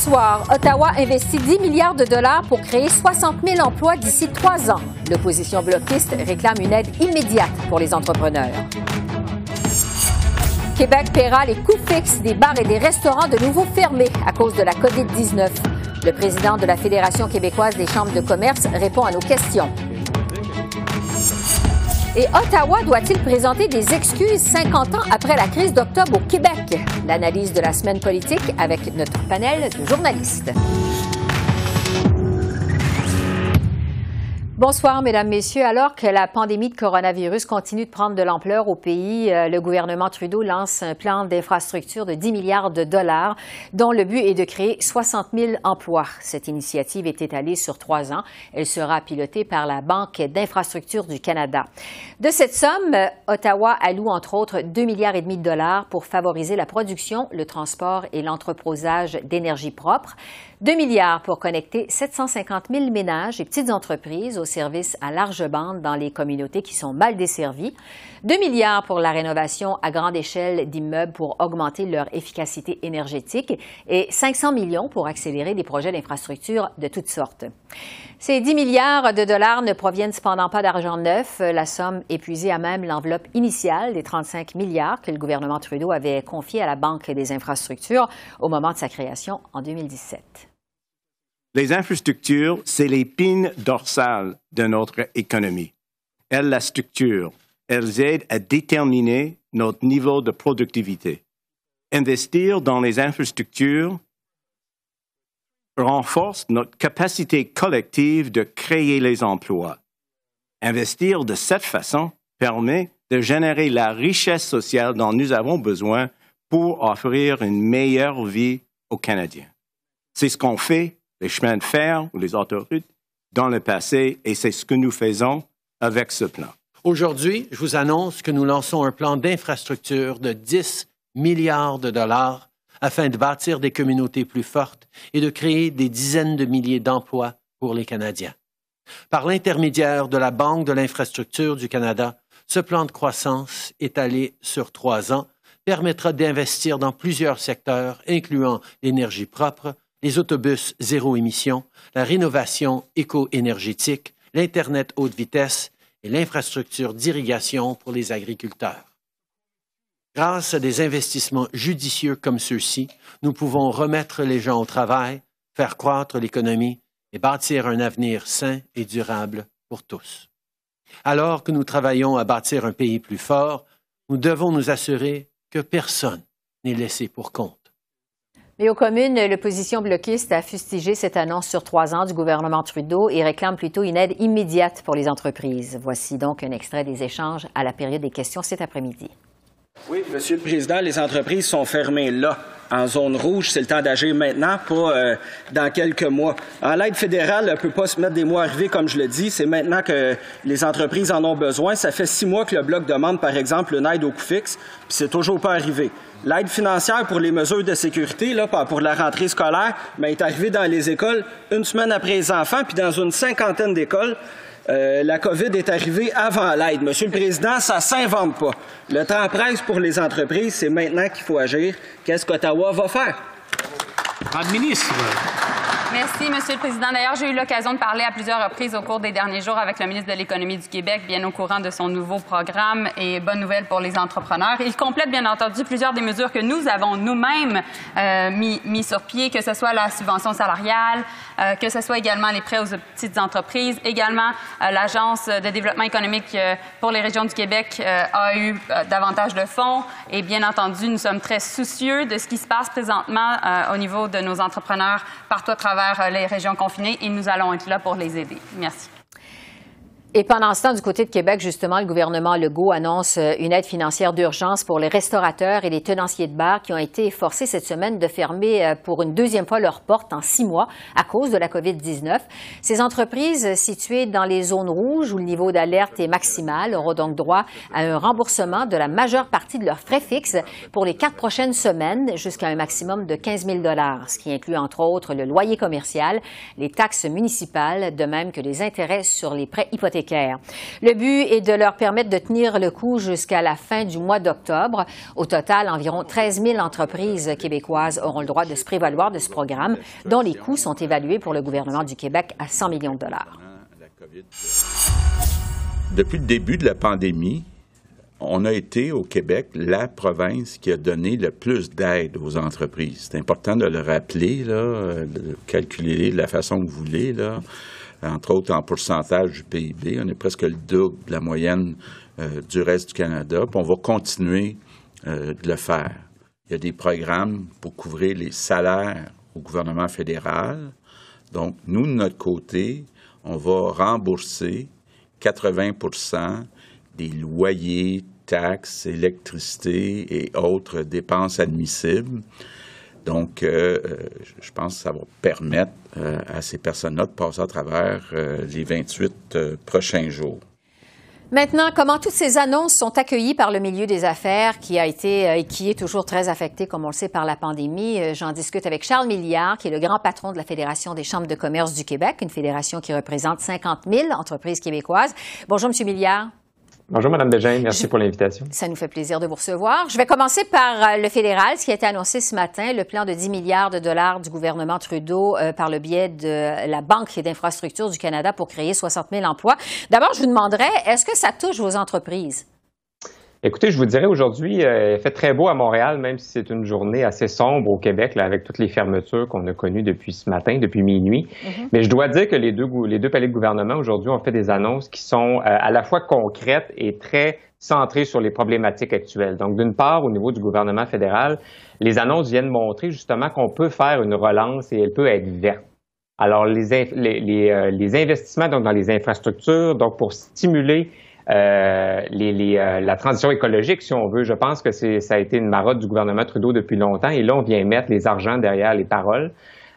Soir, Ottawa investit 10 milliards de dollars pour créer 60 000 emplois d'ici trois ans. L'opposition bloquiste réclame une aide immédiate pour les entrepreneurs. Québec paiera les coûts fixes des bars et des restaurants de nouveau fermés à cause de la COVID-19. Le président de la Fédération québécoise des chambres de commerce répond à nos questions. Et Ottawa doit-il présenter des excuses 50 ans après la crise d'octobre au Québec? L'analyse de la semaine politique avec notre panel de journalistes. Bonsoir, Mesdames, Messieurs. Alors que la pandémie de coronavirus continue de prendre de l'ampleur au pays, euh, le gouvernement Trudeau lance un plan d'infrastructure de 10 milliards de dollars dont le but est de créer 60 000 emplois. Cette initiative est étalée sur trois ans. Elle sera pilotée par la Banque d'infrastructure du Canada. De cette somme, Ottawa alloue entre autres 2 milliards et demi de dollars pour favoriser la production, le transport et l'entreposage d'énergie propre. 2 milliards pour connecter 750 000 ménages et petites entreprises aux services à large bande dans les communautés qui sont mal desservies. 2 milliards pour la rénovation à grande échelle d'immeubles pour augmenter leur efficacité énergétique et 500 millions pour accélérer des projets d'infrastructure de toutes sortes. Ces 10 milliards de dollars ne proviennent cependant pas d'argent neuf. La somme épuisée à même l'enveloppe initiale des 35 milliards que le gouvernement Trudeau avait confiée à la Banque des infrastructures au moment de sa création en 2017. Les infrastructures, c'est l'épine dorsale de notre économie. Elles la structurent. Elles aident à déterminer notre niveau de productivité. Investir dans les infrastructures renforce notre capacité collective de créer les emplois. Investir de cette façon permet de générer la richesse sociale dont nous avons besoin pour offrir une meilleure vie aux Canadiens. C'est ce qu'on fait les chemins de fer ou les autoroutes dans le passé et c'est ce que nous faisons avec ce plan. Aujourd'hui, je vous annonce que nous lançons un plan d'infrastructure de 10 milliards de dollars afin de bâtir des communautés plus fortes et de créer des dizaines de milliers d'emplois pour les Canadiens. Par l'intermédiaire de la Banque de l'infrastructure du Canada, ce plan de croissance étalé sur trois ans permettra d'investir dans plusieurs secteurs, incluant l'énergie propre, les autobus zéro émission, la rénovation éco-énergétique, l'Internet haute vitesse et l'infrastructure d'irrigation pour les agriculteurs. Grâce à des investissements judicieux comme ceux-ci, nous pouvons remettre les gens au travail, faire croître l'économie et bâtir un avenir sain et durable pour tous. Alors que nous travaillons à bâtir un pays plus fort, nous devons nous assurer que personne n'est laissé pour compte. Mais aux communes, l'opposition bloquiste a fustigé cette annonce sur trois ans du gouvernement Trudeau et réclame plutôt une aide immédiate pour les entreprises. Voici donc un extrait des échanges à la période des questions cet après-midi. Oui, Monsieur le Président, les entreprises sont fermées là. En zone rouge, c'est le temps d'agir maintenant, pas euh, dans quelques mois. En l'aide fédérale ne peut pas se mettre des mois arrivés, comme je le dis. C'est maintenant que les entreprises en ont besoin. Ça fait six mois que le Bloc demande, par exemple, une aide au coût fixe, puis c'est toujours pas arrivé. L'aide financière pour les mesures de sécurité, là, pour la rentrée scolaire, ben, est arrivée dans les écoles une semaine après les enfants, puis dans une cinquantaine d'écoles. Euh, la COVID est arrivée avant l'aide. Monsieur le Président, ça s'invente pas. Le temps presse pour les entreprises, c'est maintenant qu'il faut agir. Qu'est-ce qu'Ottawa va faire? Ministre. Merci, Monsieur le Président. D'ailleurs, j'ai eu l'occasion de parler à plusieurs reprises au cours des derniers jours avec le ministre de l'Économie du Québec, bien au courant de son nouveau programme et bonne nouvelle pour les entrepreneurs. Il complète, bien entendu, plusieurs des mesures que nous avons nous-mêmes euh, mis, mis, sur pied, que ce soit la subvention salariale, euh, que ce soit également les prêts aux petites entreprises, également euh, l'Agence de développement économique euh, pour les régions du Québec euh, a eu davantage de fonds et bien entendu, nous sommes très soucieux de ce qui se passe présentement au niveau de nos entrepreneurs partout à travers les régions confinées et nous allons être là pour les aider. Merci. Et pendant ce temps, du côté de Québec, justement, le gouvernement Legault annonce euh, une aide financière d'urgence pour les restaurateurs et les tenanciers de bars qui ont été forcés cette semaine de fermer euh, pour une deuxième fois leurs portes en six mois à cause de la COVID-19. Ces entreprises situées dans les zones rouges où le niveau d'alerte est maximal auront donc droit à un remboursement de la majeure partie de leurs frais fixes pour les quatre prochaines semaines jusqu'à un maximum de 15 000 ce qui inclut entre autres le loyer commercial, les taxes municipales, de même que les intérêts sur les prêts hypothécaires le but est de leur permettre de tenir le coup jusqu'à la fin du mois d'octobre. Au total, environ 13 000 entreprises québécoises auront le droit de se prévaloir de ce programme, dont les coûts sont évalués pour le gouvernement du Québec à 100 millions de dollars. Depuis le début de la pandémie, on a été au Québec la province qui a donné le plus d'aide aux entreprises. C'est important de le rappeler, là, de calculer de la façon que vous voulez. Entre autres en pourcentage du PIB. On est presque le double de la moyenne euh, du reste du Canada. Puis on va continuer euh, de le faire. Il y a des programmes pour couvrir les salaires au gouvernement fédéral. Donc, nous, de notre côté, on va rembourser 80% des loyers, taxes, électricité et autres dépenses admissibles. Donc, euh, je pense que ça va permettre euh, à ces personnes-là de passer à travers euh, les 28 prochains jours. Maintenant, comment toutes ces annonces sont accueillies par le milieu des affaires qui a été et qui est toujours très affecté, comme on le sait, par la pandémie? J'en discute avec Charles Milliard, qui est le grand patron de la Fédération des chambres de commerce du Québec, une fédération qui représente 50 000 entreprises québécoises. Bonjour, Monsieur Milliard. Bonjour, Mme Desjardins. Merci pour l'invitation. Ça nous fait plaisir de vous recevoir. Je vais commencer par euh, le fédéral, ce qui a été annoncé ce matin, le plan de 10 milliards de dollars du gouvernement Trudeau euh, par le biais de la Banque d'infrastructures du Canada pour créer 60 000 emplois. D'abord, je vous demanderais, est-ce que ça touche vos entreprises? Écoutez, je vous dirais aujourd'hui, euh, il fait très beau à Montréal, même si c'est une journée assez sombre au Québec, là, avec toutes les fermetures qu'on a connues depuis ce matin, depuis minuit. Mm-hmm. Mais je dois dire que les deux, les deux palais de gouvernement aujourd'hui ont fait des annonces qui sont euh, à la fois concrètes et très centrées sur les problématiques actuelles. Donc, d'une part, au niveau du gouvernement fédéral, les annonces viennent montrer justement qu'on peut faire une relance et elle peut être verte. Alors, les, les, les, euh, les investissements donc, dans les infrastructures, donc pour stimuler euh, euh, la transition écologique, si on veut. Je pense que ça a été une marotte du gouvernement Trudeau depuis longtemps et là, on vient mettre les argents derrière les paroles.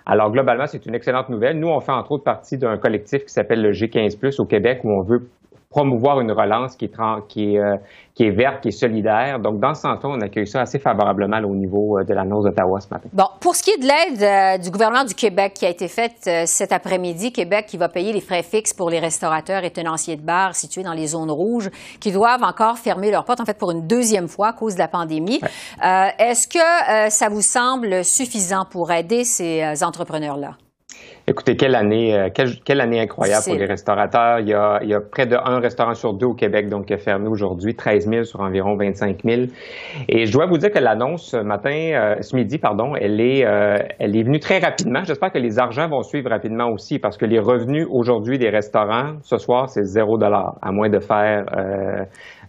Alors, globalement, c'est une excellente nouvelle. Nous, on fait entre autres partie d'un collectif qui s'appelle le G15 au Québec où on veut promouvoir une relance qui est, qui est, euh, qui est verte, qui est solidaire. Donc, dans ce sens-là, on accueille ça assez favorablement au niveau euh, de l'annonce d'Ottawa ce matin. Bon, pour ce qui est de l'aide euh, du gouvernement du Québec qui a été faite cet après-midi, Québec qui va payer les frais fixes pour les restaurateurs et tenanciers de bars situés dans les zones rouges qui doivent encore fermer leurs portes, en fait, pour une deuxième fois à cause de la pandémie. Est-ce que ça vous semble suffisant pour aider ces entrepreneurs-là? Écoutez, quelle année, euh, quelle, année incroyable pour les restaurateurs. Il y, a, il y, a, près de un restaurant sur deux au Québec donc qui est fermé aujourd'hui, 13 000 sur environ 25 000. Et je dois vous dire que l'annonce ce matin, euh, ce midi, pardon, elle est, euh, elle est venue très rapidement. J'espère que les argents vont suivre rapidement aussi parce que les revenus aujourd'hui des restaurants ce soir c'est zéro dollar, à moins de faire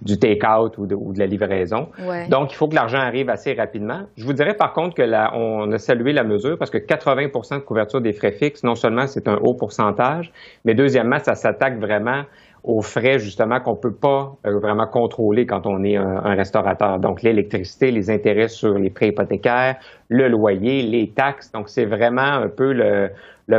du take-out ou de, ou de, la livraison. Donc, il faut que l'argent arrive assez rapidement. Je vous dirais par contre que là, on a salué la mesure parce que 80% de couverture des frais fixes, non seulement c'est un haut pourcentage, mais deuxièmement, ça s'attaque vraiment aux frais justement qu'on peut pas euh, vraiment contrôler quand on est un, restaurateur. Donc l'électricité, les intérêts sur les prêts hypothécaires, le loyer, les taxes. Donc c'est vraiment un peu le,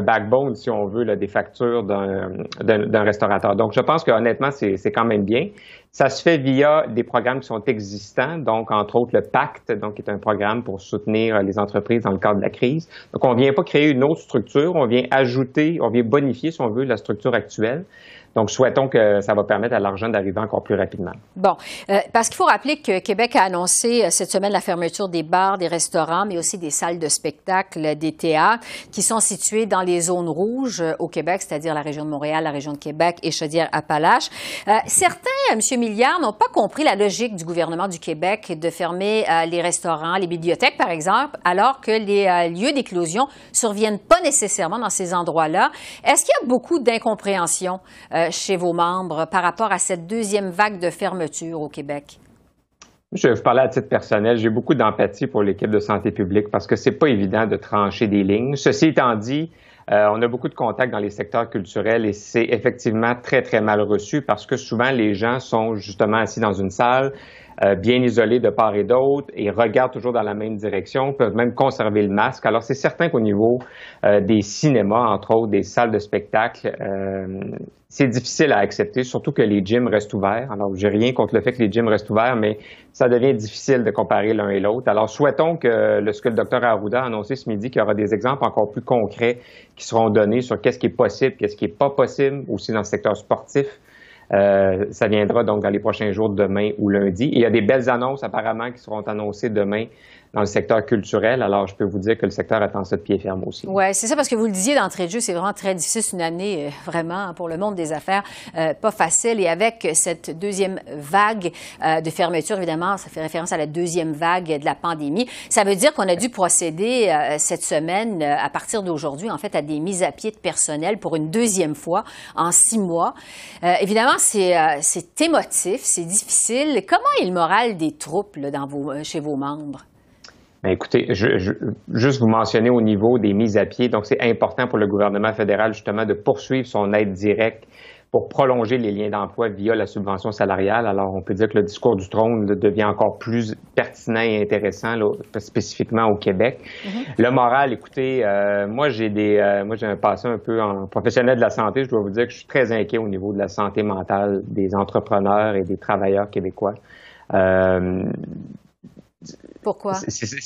backbone, si on veut, des factures d'un restaurateur. Donc je pense que honnêtement, c'est quand même bien. Ça se fait via des programmes qui sont existants, donc entre autres le Pacte, donc qui est un programme pour soutenir les entreprises dans le cadre de la crise. Donc on vient pas créer une autre structure, on vient ajouter, on vient bonifier, si on veut, la structure actuelle. Donc, souhaitons que ça va permettre à l'argent d'arriver encore plus rapidement. Bon, euh, parce qu'il faut rappeler que Québec a annoncé euh, cette semaine la fermeture des bars, des restaurants, mais aussi des salles de spectacle, des théâtres, qui sont situés dans les zones rouges euh, au Québec, c'est-à-dire la région de Montréal, la région de Québec et Chaudière-Appalaches. certains, M. Milliard, n'ont pas compris la logique du gouvernement du Québec de fermer les restaurants, les bibliothèques, par exemple, alors que les lieux d'éclosion surviennent pas nécessairement dans ces endroits-là. Est-ce qu'il y a beaucoup d'incompréhension chez vos membres par rapport à cette deuxième vague de fermeture au Québec? Je vais vous parler à titre personnel. J'ai beaucoup d'empathie pour l'équipe de santé publique parce que c'est pas évident de trancher des lignes. Ceci étant dit, Euh, on a beaucoup de contacts dans les secteurs culturels et c'est effectivement très, très mal reçu parce que souvent les gens sont justement assis dans une salle, euh, bien isolés de part et d'autre et regardent toujours dans la même direction, peuvent même conserver le masque. Alors c'est certain qu'au niveau euh, des cinémas, entre autres, des salles de spectacle, c'est difficile à accepter, surtout que les gyms restent ouverts. Alors, j'ai rien contre le fait que les gyms restent ouverts, mais ça devient difficile de comparer l'un et l'autre. Alors, souhaitons que le, ce que le docteur Arruda a annoncé ce midi, qu'il y aura des exemples encore plus concrets qui seront donnés sur qu'est-ce qui est possible, qu'est-ce qui n'est pas possible, aussi dans le secteur sportif. Euh, ça viendra donc dans les prochains jours, demain ou lundi. il y a des belles annonces apparemment qui seront annoncées demain dans le secteur culturel. Alors, je peux vous dire que le secteur attend ça de pied ferme aussi. Oui, c'est ça, parce que vous le disiez d'entrée de jeu, c'est vraiment très difficile. Une année, euh, vraiment, pour le monde des affaires, euh, pas facile. Et avec cette deuxième vague euh, de fermeture, évidemment, ça fait référence à la deuxième vague de la pandémie. Ça veut dire qu'on a dû procéder cette semaine, à partir d'aujourd'hui, en fait, à des mises à pied de personnel pour une deuxième fois en six mois. évidemment, c'est émotif, c'est difficile. Comment est le moral des troupes chez vos membres? Ben, écoutez, je, je, juste vous mentionner au niveau des mises à pied. Donc, c'est important pour le gouvernement fédéral justement de poursuivre son aide directe pour prolonger les liens d'emploi via la subvention salariale. Alors, on peut dire que le discours du trône devient encore plus pertinent et intéressant, spécifiquement au Québec. Mm-hmm. Le moral, écoutez, euh, moi j'ai des, euh, moi j'ai un passé un peu en professionnel de la santé. Je dois vous dire que je suis très inquiet au niveau de la santé mentale des entrepreneurs et des travailleurs québécois. Euh, pourquoi?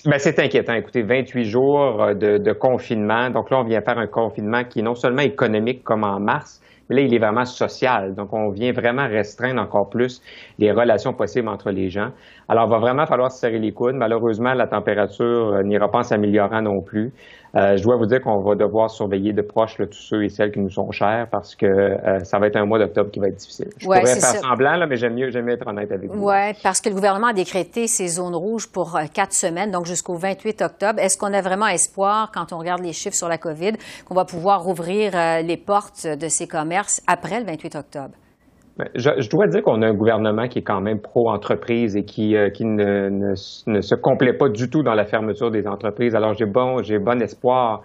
Ben, c'est inquiétant. Écoutez, 28 jours euh, de, de, confinement. Donc là, on vient faire un confinement qui est non seulement économique comme en mars, mais là, il est vraiment social. Donc, on vient vraiment restreindre encore plus les relations possibles entre les gens. Alors, il va vraiment falloir se serrer les coudes. Malheureusement, la température euh, n'ira pas en s'améliorant non plus. Euh, je dois vous dire qu'on va devoir surveiller de proche tous ceux et celles qui nous sont chers parce que euh, ça va être un mois d'octobre qui va être difficile. Je pourrais faire semblant, là, mais j'aime mieux, mieux être honnête avec vous. Oui, parce que le gouvernement a décrété ces zones rouges pour euh, quatre semaines, donc jusqu'au 28 octobre. Est-ce qu'on a vraiment espoir, quand on regarde les chiffres sur la COVID, qu'on va pouvoir rouvrir les portes de ces commerces après le 28 octobre? Ben, je, dois dire qu'on a un gouvernement qui est quand même pro-entreprise et qui, euh, qui ne, ne, se complaît pas du tout dans la fermeture des entreprises. Alors, j'ai bon, j'ai bon espoir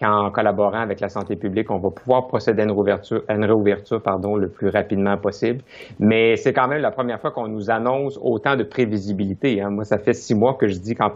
qu'en collaborant avec la santé publique, on va pouvoir procéder à une réouverture, une réouverture pardon, le plus rapidement possible. Mais c'est quand même la première fois qu'on nous annonce autant de prévisibilité. Hein. Moi, ça fait six mois que je dis qu'en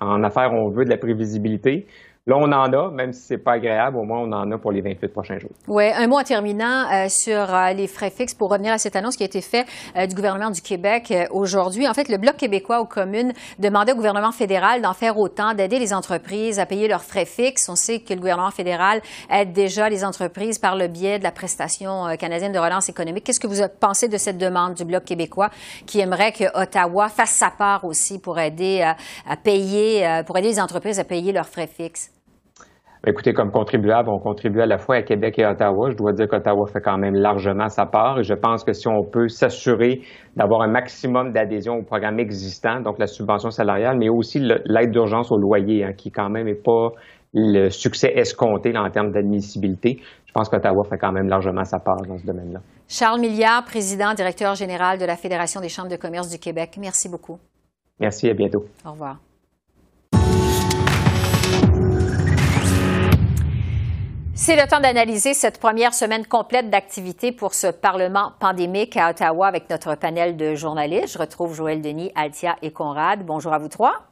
en affaires, on veut de la prévisibilité. Là, on en a, même si c'est pas agréable, au moins on en a pour les 28 prochains jours. Oui, un mot en terminant euh, sur euh, les frais fixes pour revenir à cette annonce qui a été faite euh, du gouvernement du Québec aujourd'hui. En fait, le Bloc québécois aux communes demandait au gouvernement fédéral d'en faire autant, d'aider les entreprises à payer leurs frais fixes. On sait que le gouvernement fédéral aide déjà les entreprises par le biais de la prestation canadienne de relance économique. Qu'est-ce que vous pensez de cette demande du Bloc québécois qui aimerait que Ottawa fasse sa part aussi pour aider à payer, pour aider les entreprises à payer leurs frais fixes? Écoutez, comme contribuable, on contribue à la fois à Québec et à Ottawa. Je dois dire qu'Ottawa fait quand même largement sa part et je pense que si on peut s'assurer d'avoir un maximum d'adhésion au programme existant, donc la subvention salariale, mais aussi l'aide d'urgence au loyer, hein, qui quand même n'est pas le succès escompté en termes d'admissibilité, je pense qu'Ottawa fait quand même largement sa part dans ce domaine-là. Charles Milliard, président, directeur général de la Fédération des chambres de commerce du Québec. Merci beaucoup. Merci, à bientôt. Au revoir. C'est le temps d'analyser cette première semaine complète d'activité pour ce Parlement pandémique à Ottawa avec notre panel de journalistes. Je retrouve Joël Denis, Altia et Conrad. Bonjour à vous trois.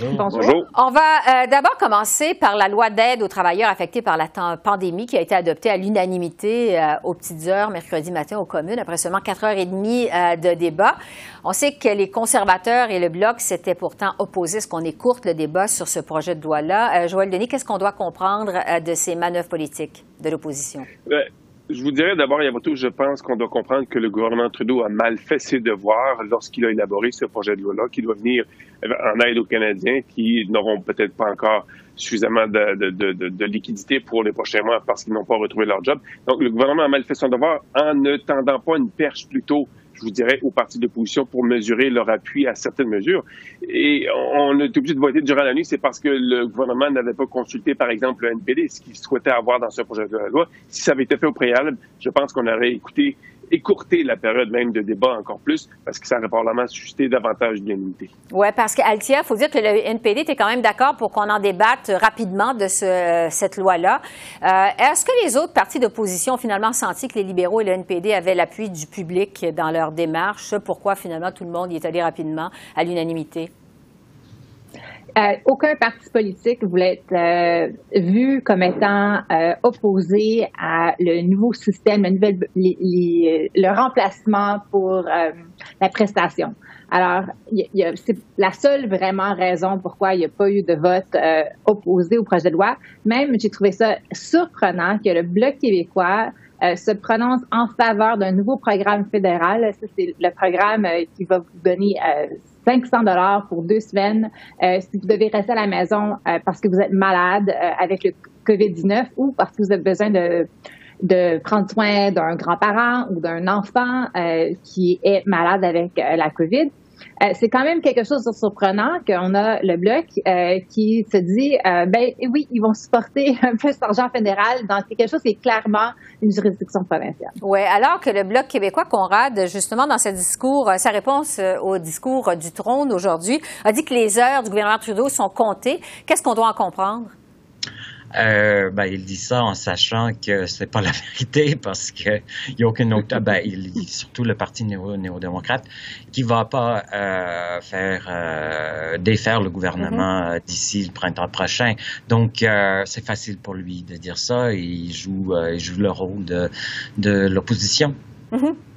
Bonjour. On va euh, d'abord commencer par la loi d'aide aux travailleurs affectés par la pandémie qui a été adoptée à l'unanimité euh, aux petites heures mercredi matin aux communes après seulement quatre heures et demie euh, de débat. On sait que les conservateurs et le Bloc s'étaient pourtant opposés à ce qu'on écourte le débat sur ce projet de loi-là. Joël Denis, qu'est-ce qu'on doit comprendre de ces manœuvres politiques de l'opposition? Ben, je vous dirais d'abord et avant tout, je pense qu'on doit comprendre que le gouvernement Trudeau a mal fait ses devoirs lorsqu'il a élaboré ce projet de loi-là, qui doit venir en aide aux Canadiens qui n'auront peut-être pas encore suffisamment de, de, de, de, liquidité pour les prochains mois parce qu'ils n'ont pas retrouvé leur job. Donc, le gouvernement a mal fait son devoir en ne tendant pas une perche plutôt je vous dirais, aux partis d'opposition pour mesurer leur appui à certaines mesures. Et on est obligé de voter durant la nuit, c'est parce que le gouvernement n'avait pas consulté, par exemple, le NPD, ce qu'il souhaitait avoir dans ce projet de loi. Si ça avait été fait au préalable, je pense qu'on aurait écouté écourter la période même de débat encore plus parce que ça aurait probablement suscité davantage d'unanimité. Oui, parce qu'Altia, il faut dire que le NPD était quand même d'accord pour qu'on en débatte rapidement de ce, cette loi-là. Euh, est-ce que les autres partis d'opposition ont finalement senti que les libéraux et le NPD avaient l'appui du public dans leur démarche? Pourquoi finalement tout le monde y est allé rapidement à l'unanimité? Euh, aucun parti politique voulait être euh, vu comme étant euh, opposé à le nouveau système, le, nouvel, le remplacement pour la prestation. Alors, c'est la seule vraiment raison pourquoi il n'y a pas eu de vote opposé au projet de loi. Même, j'ai trouvé ça surprenant que le Bloc québécois se prononce en faveur d'un nouveau programme fédéral. Ça, c'est le programme qui va vous donner 500 dollars pour deux semaines euh, si vous devez rester à la maison euh, parce que vous êtes malade euh, avec le COVID-19 ou parce que vous avez besoin de prendre soin d'un grand-parent ou d'un enfant qui est malade avec la COVID. Euh, c'est quand même quelque chose de surprenant qu'on a le bloc euh, qui se dit, euh, ben oui, ils vont supporter un peu cet argent fédéral dans quelque chose qui est clairement une juridiction provinciale. Oui, alors que le bloc québécois, Conrad, justement dans ce discours, sa réponse au discours du trône aujourd'hui, a dit que les heures du gouvernement Trudeau sont comptées. Qu'est-ce qu'on doit en comprendre? Euh, ben, il dit ça en sachant que c'est pas la vérité parce que il y a aucune autre, ben, il dit surtout le parti néo-démocrate qui va pas euh, faire euh, défaire le gouvernement mm-hmm. d'ici le printemps prochain. Donc euh, c'est facile pour lui de dire ça. il joue, il joue le rôle de, de l'opposition. Mm-hmm. Euh,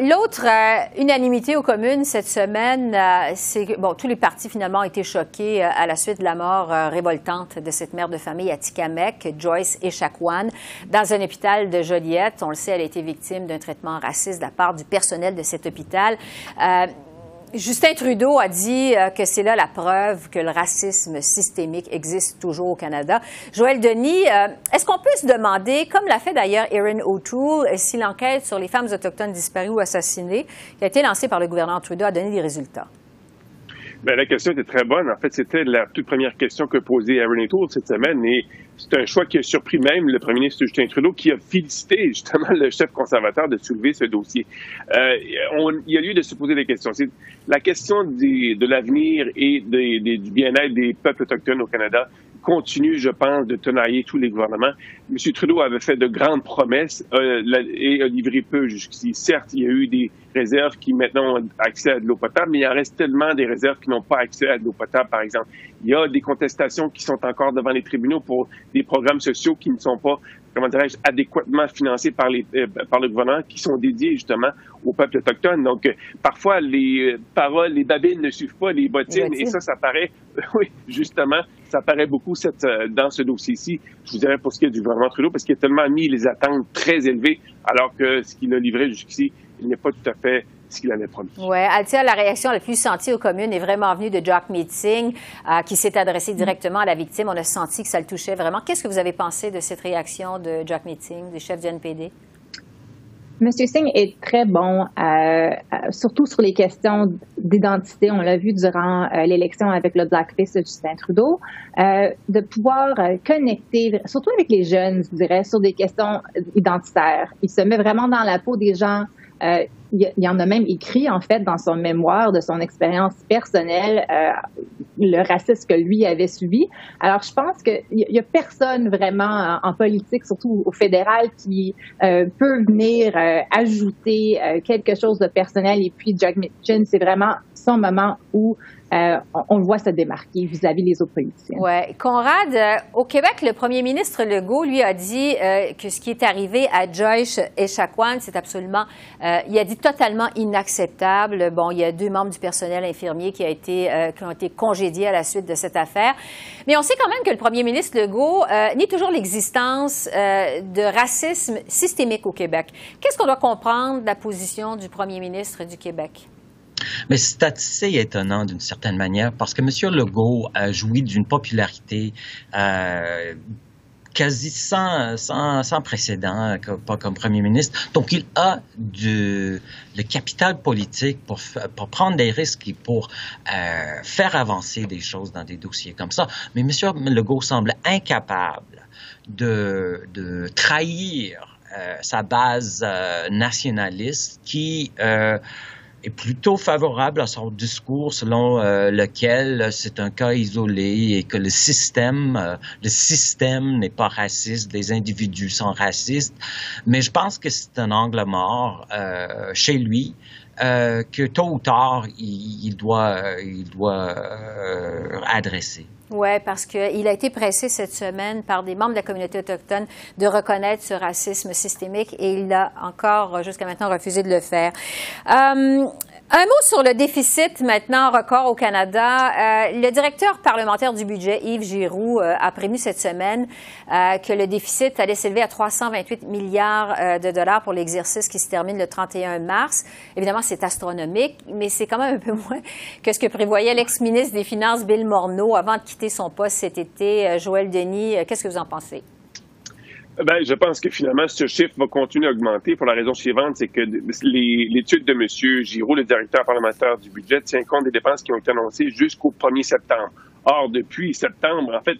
l'autre euh, unanimité aux communes cette semaine, euh, c'est que bon, tous les partis finalement ont été choqués à la suite de la mort révoltante de cette mère de famille à Tikamek, Joyce Echaquan, dans un hôpital de Joliette. On le sait, elle a été victime d'un traitement raciste de la part du personnel de cet hôpital. Justin Trudeau a dit euh, que c'est là la preuve que le racisme systémique existe toujours au Canada. Joël Denis, euh, est-ce qu'on peut se demander, comme l'a fait d'ailleurs Erin O'Toole, si l'enquête sur les femmes autochtones disparues ou assassinées, qui a été lancée par le gouvernement Trudeau, a donné des résultats? Bien, la question était très bonne. En fait, c'était la toute première question que posait Erin O'Toole cette semaine et c'est un choix qui a surpris même le premier ministre Justin Trudeau qui a félicité justement le chef conservateur de soulever ce dossier. Euh, il y a lieu de se poser des questions. La question de l'avenir et du bien-être des peuples autochtones au Canada continue, je pense, de tenailler tous les gouvernements. M. Trudeau avait fait de grandes promesses euh, et a livré peu jusqu'ici. Certes, il y a eu des réserves qui maintenant ont accès à de l'eau potable, mais il en reste tellement des réserves qui n'ont pas accès à de l'eau potable, par exemple. Il y a des contestations qui sont encore devant les tribunaux pour des programmes sociaux qui ne sont pas, comment dirais-je, adéquatement financés par, les, euh, par le gouvernement, qui sont dédiés justement au peuple autochtone. Donc, euh, parfois, les paroles, les babines ne suivent pas les bottines, et ça, ça paraît, oui, justement, ça paraît beaucoup cette, dans ce dossier-ci, je vous dirais pour ce qui est du gouvernement Trudeau, parce qu'il a tellement mis les attentes très élevées, alors que ce qu'il a livré jusqu'ici, il n'est pas tout à fait ce qu'il avait promis. Oui, Altia, la réaction la plus sentie aux communes est vraiment venue de Jack Meeting, euh, qui s'est adressé directement à la victime. On a senti que ça le touchait vraiment. Qu'est-ce que vous avez pensé de cette réaction de Jack Meeting, du chef du NPD? Monsieur Singh est très bon, euh, euh, surtout sur les questions d'identité. On l'a vu durant euh, l'élection avec le blackface de Justin Trudeau, de pouvoir connecter, surtout avec les jeunes, je dirais, sur des questions identitaires. Il se met vraiment dans la peau des gens euh, il y en a même écrit, en fait, dans son mémoire de son expérience personnelle, euh, le racisme que lui avait subi. Alors, je pense qu'il n'y a personne vraiment en, politique, surtout au fédéral, qui euh, peut venir ajouter quelque chose de personnel. Et puis, Jack Mitchin, c'est vraiment son moment où euh, on, le voit se démarquer vis-à-vis des autres politiciens. Oui. Conrad, euh, au Québec, le premier ministre Legault, lui, a dit euh, que ce qui est arrivé à Joyce Echaquan, c'est absolument, il a dit totalement inacceptable. Bon, il y a deux membres du personnel infirmier qui, a été, qui ont été congédiés à la suite de cette affaire. Mais on sait quand même que le premier ministre Legault nie toujours l'existence de racisme systémique au Québec. Qu'est-ce qu'on doit comprendre de la position du premier ministre du Québec? Mais c'est assez étonnant d'une certaine manière parce que M. Legault a joui d'une popularité euh, quasi sans, sans, sans précédent pas comme premier ministre. Donc, il a du, le capital politique pour, pour prendre des risques et pour euh, faire avancer des choses dans des dossiers comme ça. Mais M. Legault semble incapable de, de trahir sa base nationaliste qui plutôt favorable à son discours selon euh, lequel c'est un cas isolé et que le système, euh, le système n'est pas raciste, les individus sont racistes. Mais je pense que c'est un angle mort euh, chez lui. que tôt ou tard, il doit, il doit adresser. Oui, parce qu'il a été pressé cette semaine par des membres de la communauté autochtone de reconnaître ce racisme systémique et il a encore jusqu'à maintenant refusé de le faire. Euh, un mot sur le déficit maintenant record au Canada. Euh, le directeur parlementaire du budget, Yves Giroux, euh, a prévu cette semaine euh, que le déficit allait s'élever à 328 milliards de dollars pour l'exercice qui se termine le 31 mars. Évidemment, c'est astronomique, mais c'est quand même un peu moins que ce que prévoyait l'ex-ministre des Finances, Bill Morneau, avant de quitter son poste cet été. Joël Denis, qu'est-ce que vous en pensez? Ben, je pense que finalement, ce chiffre va continuer à augmenter pour la raison suivante, c'est que l'étude de M. Giraud, le directeur parlementaire du budget, tient compte des dépenses qui ont été annoncées jusqu'au 1er septembre. Or, depuis septembre, en fait,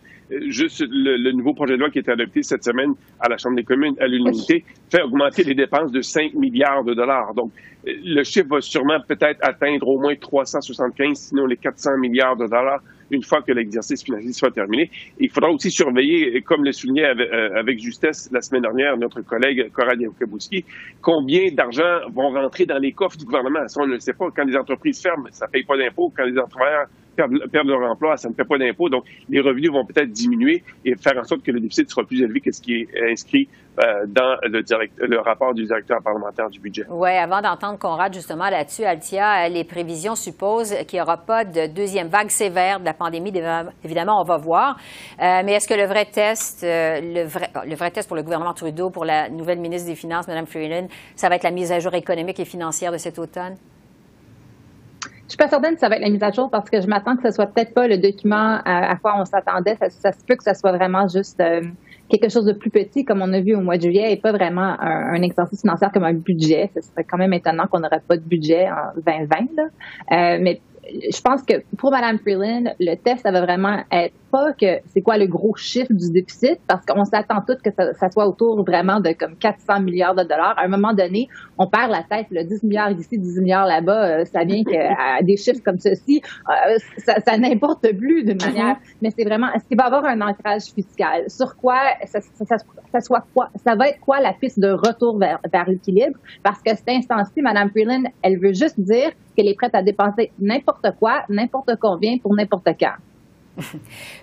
juste le, nouveau projet de loi qui a été adopté cette semaine à la Chambre des communes à l'unité fait augmenter les dépenses de 5 milliards de dollars. Donc, le chiffre va sûrement peut-être atteindre au moins 375, sinon les 400 milliards de dollars une fois que l'exercice financier sera terminé. Il faudra aussi surveiller, comme le soulignait euh, avec, justesse la semaine dernière notre collègue Coralie Kabouski, combien d'argent vont rentrer dans les coffres du gouvernement. Ça, on ne le sait pas. Quand les entreprises ferment, ça ne paye pas d'impôts. Quand les entrepreneurs perdent, leur emploi, ça ne fait pas d'impôts. Donc, les revenus vont peut-être diminuer et faire en sorte que le déficit sera plus élevé que ce qui est inscrit euh, dans le, le, rapport du directeur parlementaire du budget. Oui, avant d'entendre Conrad justement là-dessus, Altia, les prévisions supposent qu'il n'y aura pas de deuxième vague sévère de la pandémie. Évidemment, on va voir. Euh, mais est-ce que le vrai test, euh, le, vrai, le vrai test pour le gouvernement Trudeau, pour la nouvelle ministre des Finances, Mme Freeland, ça va être la mise à jour économique et financière de cet automne? Je suis pas certaine que ça va être la mise à jour parce que je m'attends que ce soit peut-être pas le document à, quoi on s'attendait. Ça, se peut que ça soit vraiment juste quelque chose de plus petit, comme on a vu au mois de juillet, et pas vraiment un, exercice financier comme un budget. Ce serait quand même étonnant qu'on n'aurait pas de budget en 2020. Là. Euh, mais je pense que pour Mme Freeland, le test, ça va vraiment être pas que c'est quoi le gros chiffre du déficit, parce qu'on s'attend tous que ça, soit autour vraiment de comme 400 milliards de dollars. À un moment donné, on perd la tête. Le 10 milliards ici, 10 milliards là-bas, euh, ça vient qu'à des chiffres comme ceci, euh, ça, ça n'importe plus d'une manière. Mm-hmm. Mais c'est vraiment, est-ce qu'il va y avoir un ancrage fiscal? Sur quoi ça, ça, soit quoi? Ça va être quoi la piste de retour vers, vers l'équilibre? Parce que cet instant-ci, Mme Freeland, elle veut juste dire qu'elle est prête à dépenser n'importe quoi, n'importe combien pour n'importe quand.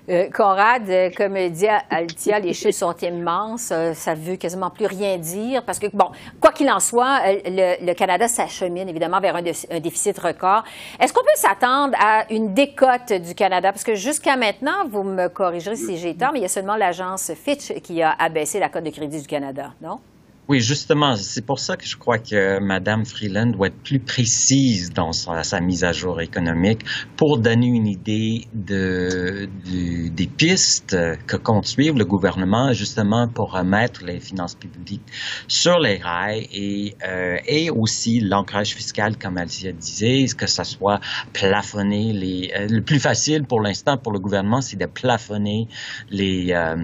Euh, Conrad, euh, comme dit Altia, les chiffres sont immenses. Euh, ça ne veut quasiment plus rien dire parce que, bon, quoi qu'il en soit, le, Canada s'achemine évidemment vers un, déficit record. Est-ce qu'on peut s'attendre à une décote du Canada? Parce que jusqu'à maintenant, vous me corrigerez si j'ai tort, mais il y a seulement l'agence Fitch qui a abaissé la cote de crédit du Canada, non? Oui, justement, c'est pour ça que je crois que Mme Freeland doit être plus précise dans sa, mise à jour économique pour donner une idée de, des pistes que compte suivre le gouvernement justement pour remettre les finances publiques sur les rails et, euh, et aussi l'ancrage fiscal, comme elle disait, que ça soit plafonné. Les, euh, le plus facile pour l'instant pour le gouvernement, c'est de plafonner les, euh,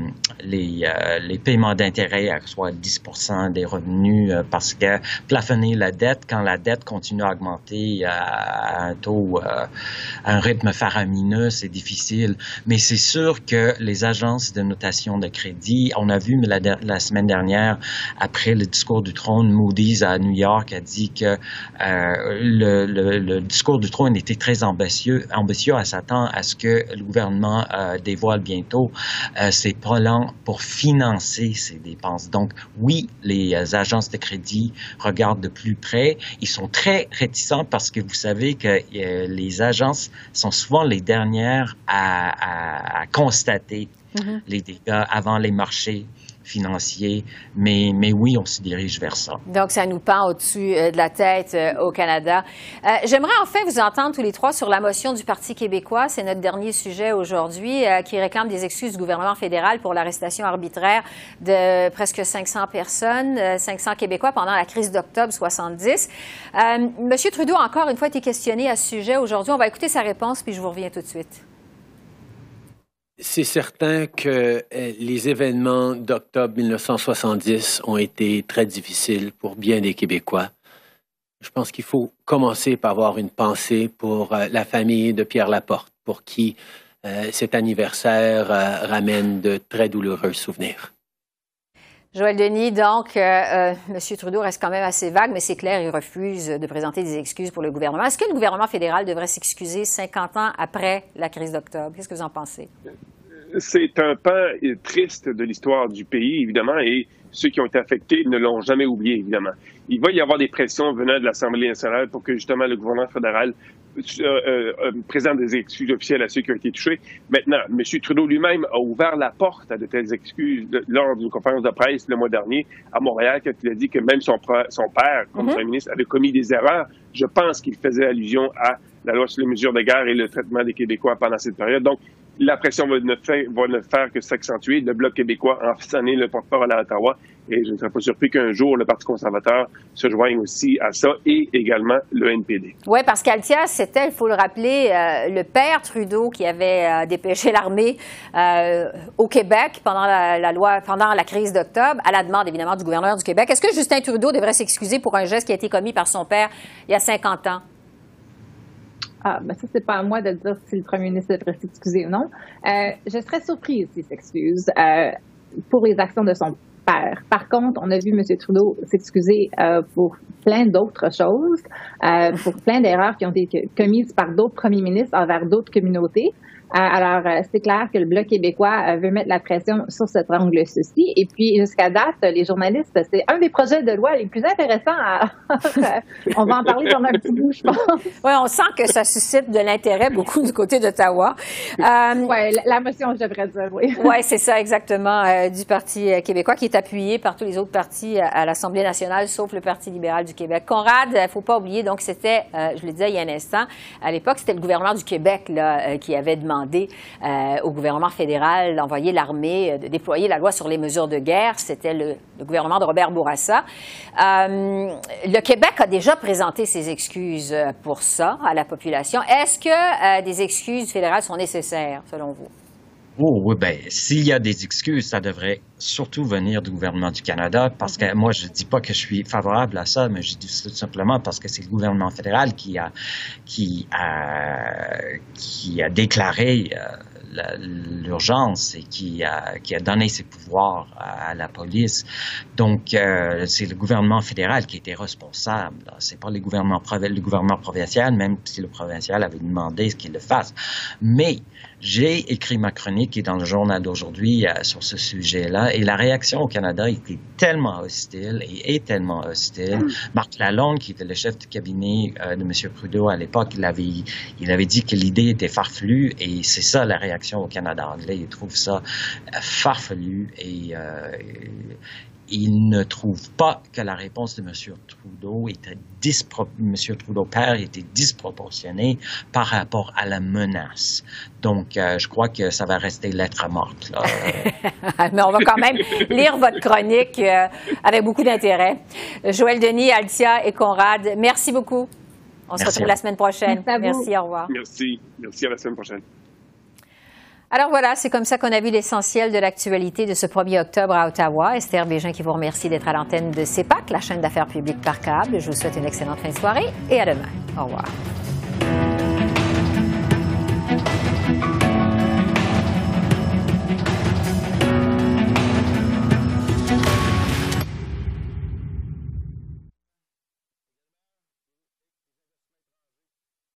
les, les paiements d'intérêt à soit 10 des revenus euh, parce que plafonner la dette quand la dette continue à augmenter à un taux, euh, à un rythme faramineux, c'est difficile. Mais c'est sûr que les agences de notation de crédit, on a vu la, semaine dernière, après le discours du trône, Moody's à New York a dit que euh, le, le, discours du trône était très ambitieux. ambitieux à s'attendre à ce que le gouvernement dévoile bientôt ses plans pour financer ses dépenses. Donc, oui, les les agences de crédit regardent de plus près. Ils sont très réticents parce que vous savez que euh, les agences sont souvent les dernières à, constater mm-hmm. les dégâts avant les marchés financier, mais, mais oui, on se dirige vers ça. Donc, ça nous pend au-dessus euh, de la tête euh, au Canada. Euh, j'aimerais enfin vous entendre tous les trois sur la motion du Parti québécois. C'est notre dernier sujet aujourd'hui qui réclame des excuses du gouvernement fédéral pour l'arrestation arbitraire de presque 500 personnes, 500 Québécois pendant la crise d'octobre 70. Monsieur Trudeau encore une fois été questionné à ce sujet aujourd'hui. On va écouter sa réponse, puis je vous reviens tout de suite c'est certain que euh, les événements d'octobre 1970 ont été très difficiles pour bien des Québécois. Je pense qu'il faut commencer par avoir une pensée pour euh, la famille de Pierre Laporte, pour qui euh, cet anniversaire ramène de très douloureux souvenirs. Joël Denis, donc, M. Trudeau reste quand même assez vague, mais c'est clair, il refuse de présenter des excuses pour le gouvernement. Est-ce que le gouvernement fédéral devrait s'excuser 50 ans après la crise d'octobre? Qu'est-ce que vous en pensez? C'est un pan triste de l'histoire du pays, évidemment, et ceux qui ont été affectés ne l'ont jamais oublié, évidemment. Il va y avoir des pressions venant de l'Assemblée nationale pour que justement le gouvernement fédéral euh, euh, euh, présente des excuses officielles à ceux qui ont été touchés. Maintenant, M. Trudeau lui-même a ouvert la porte à de telles excuses lors d'une conférence de presse le mois dernier à Montréal, quand il a dit que même son, son père, comme mm-hmm. Premier ministre, avait commis des erreurs. Je pense qu'il faisait allusion à la loi sur les mesures de guerre et le traitement des Québécois pendant cette période. Donc, la pression va ne, faire, que s'accentuer. Le Bloc québécois en sonné le porte-parole à Ottawa. Et je ne serais pas surpris qu'un jour, le Parti conservateur se joigne aussi à ça et également le NPD. Oui, parce qu'Altia, c'était, il faut le rappeler, euh, le père Trudeau qui avait euh, dépêché l'armée euh, au Québec pendant la, loi, pendant la crise d'octobre, à la demande évidemment du gouverneur du Québec. Est-ce que Justin Trudeau devrait s'excuser pour un geste qui a été commis par son père il y a 50 ans? Ah, ben ça, c'est pas à moi de dire si le premier ministre devrait s'excuser ou non. Euh, je serais surprise s'il s'excuse euh, pour les actions de son père. Par contre, on a vu M. Trudeau s'excuser euh, pour plein d'autres choses, euh, pour plein d'erreurs qui ont été commises par d'autres premiers ministres envers d'autres communautés. Euh, alors, euh, c'est clair que le Bloc québécois euh, veut mettre la pression sur ce triangle-ci. Et puis, jusqu'à date, les journalistes, c'est un des projets de loi les plus intéressants. À... on va en parler dans un petit bout, je pense. Oui, on sent que ça suscite de l'intérêt beaucoup du côté d'Ottawa. oui, la motion, je devrais dire, oui. oui, c'est ça, exactement, du Parti québécois qui est appuyé par tous les autres partis à l'Assemblée nationale, sauf le Parti libéral du Québec. Conrad, il ne faut pas oublier, donc c'était, je le disais il y a un instant, à l'époque, c'était le gouvernement du Québec là, qui avait demandé euh, au gouvernement fédéral d'envoyer l'armée, euh, de déployer la loi sur les mesures de guerre. C'était le, gouvernement de Robert Bourassa. Euh, le Québec a déjà présenté ses excuses pour ça à la population. Est-ce que des excuses fédérales sont nécessaires, selon vous? Oh oui, ben s'il y a des excuses, ça devrait surtout venir du gouvernement du Canada, parce que moi je dis pas que je suis favorable à ça, mais je dis tout simplement parce que c'est le gouvernement fédéral qui a qui a qui a déclaré euh, l'urgence et qui a, qui a donné ses pouvoirs à, la police. Donc, euh, c'est le gouvernement fédéral qui était responsable. C'est pas le gouvernement, le gouvernement provincial, même si le provincial avait demandé ce qu'il le fasse. Mais j'ai écrit ma chronique dans le journal d'aujourd'hui euh, sur ce sujet-là et la réaction au Canada était tellement hostile et est tellement hostile. Mm. Marc Lalonde, qui était le chef de cabinet euh, de M. Trudeau à l'époque, il avait, il avait dit que l'idée était farfelue et c'est ça la réaction au Canada anglais. Ils trouvent ça euh, farfelu et euh, ils ne trouvent pas que la réponse de M. Trudeau était M. Trudeau père était disproportionnée par rapport à la menace. Donc, euh, je crois que ça va rester lettre morte. Mais on va quand même lire votre chronique avec beaucoup d'intérêt. Joël Denis, Altia et Conrad, merci beaucoup. On se retrouve la semaine prochaine. merci, au revoir. Merci. Merci à la semaine prochaine. Alors voilà, c'est comme ça qu'on a vu l'essentiel de l'actualité de ce 1er octobre à Ottawa. Esther Bégin qui vous remercie d'être à l'antenne de CEPAC, la chaîne d'affaires publiques par câble. Je vous souhaite une excellente fin de soirée et à demain. Au revoir.